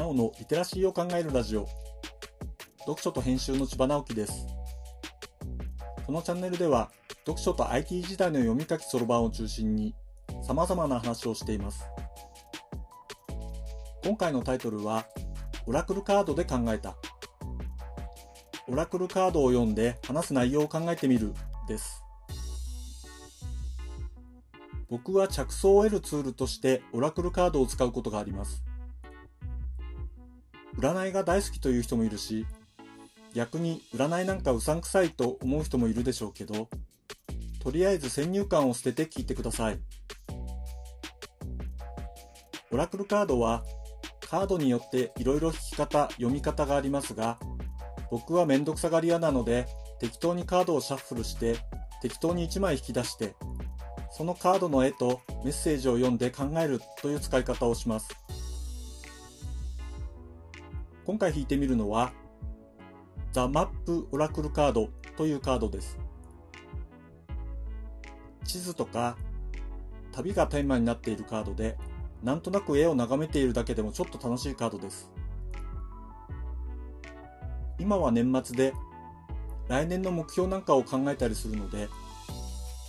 尾のリテラシーを考えるラジオ。読書と編集の千葉直樹です。このチャンネルでは読書と IT 時代の読み書きそろばんを中心に様々な話をしています。今回のタイトルはオラクルカードで考えた。オラクルカードを読んで話す内容を考えてみる。です。僕は着想を得るツールとしてオラクルカードを使うことがあります。占いが大好きという人もいるし、逆に占いなんかうさんくさいと思う人もいるでしょうけど、とりあえず先入観を捨てて聞いてください。オラクルカードはカードによっていろいろ引き方、読み方がありますが、僕はめんどくさがり屋なので適当にカードをシャッフルして適当に1枚引き出してそのカードの絵とメッセージを読んで考えるという使い方をします。今回引いてみるのは、ザ・マップ・オラクルカードというカードです。地図とか旅がテーマになっているカードで、なんとなく絵を眺めているだけでもちょっと楽しいカードです。今は年末で、来年の目標なんかを考えたりするので、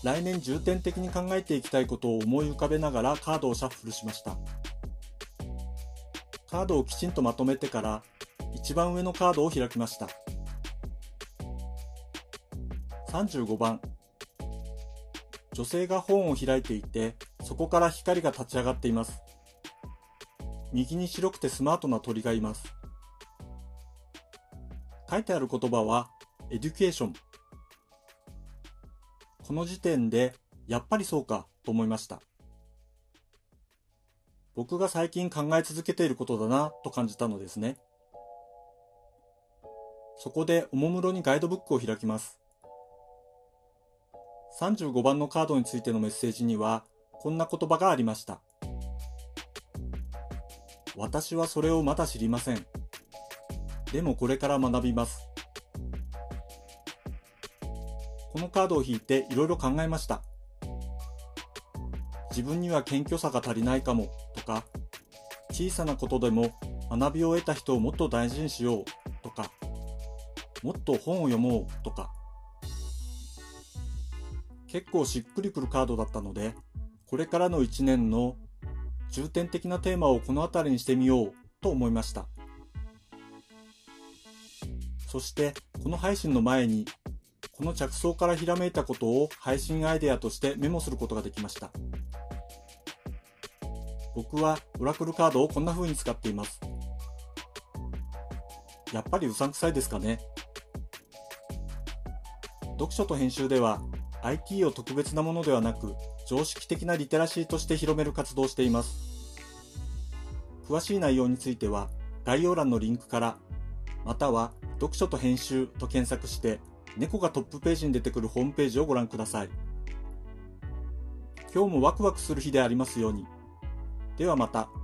来年重点的に考えていきたいことを思い浮かべながらカードをシャッフルしました。カードをきちんとまとめてから一番上のカードを開きました。35番女性が本を開いていてそこから光が立ち上がっています。右に白くてスマートな鳥がいます。書いてある言葉は Education この時点で、やっぱりそうかと思いました。僕が最近考え続けていることだなと感じたのですね。そこでおもむろにガイドブックを開きます。35番のカードについてのメッセージには、こんな言葉がありました。私はそれをまだ知りません。でもこれから学びます。このカードを引いていろいろ考えました。自分には謙虚さが足りないかもか、小さなことでも学びを得た人をもっと大事にしようとか、もっと本を読もうとか、結構しっくりくるカードだったので、これからの1年の重点的なテーマをこの辺りにしてみようと思いました。そしてこの配信の前にこの着想からひらめいたことを配信アイデアとしてメモすることができました。僕はオラクルカードをこんな風に使っています。やっぱりうさんくさいですかね。読書と編集では IT を特別なものではなく常識的なリテラシーとして広める活動をしています。詳しい内容については概要欄のリンクからまたは読書と編集と検索して猫がトップページに出てくるホームページをご覧ください。今日もワクワクする日でありますように。ではまた。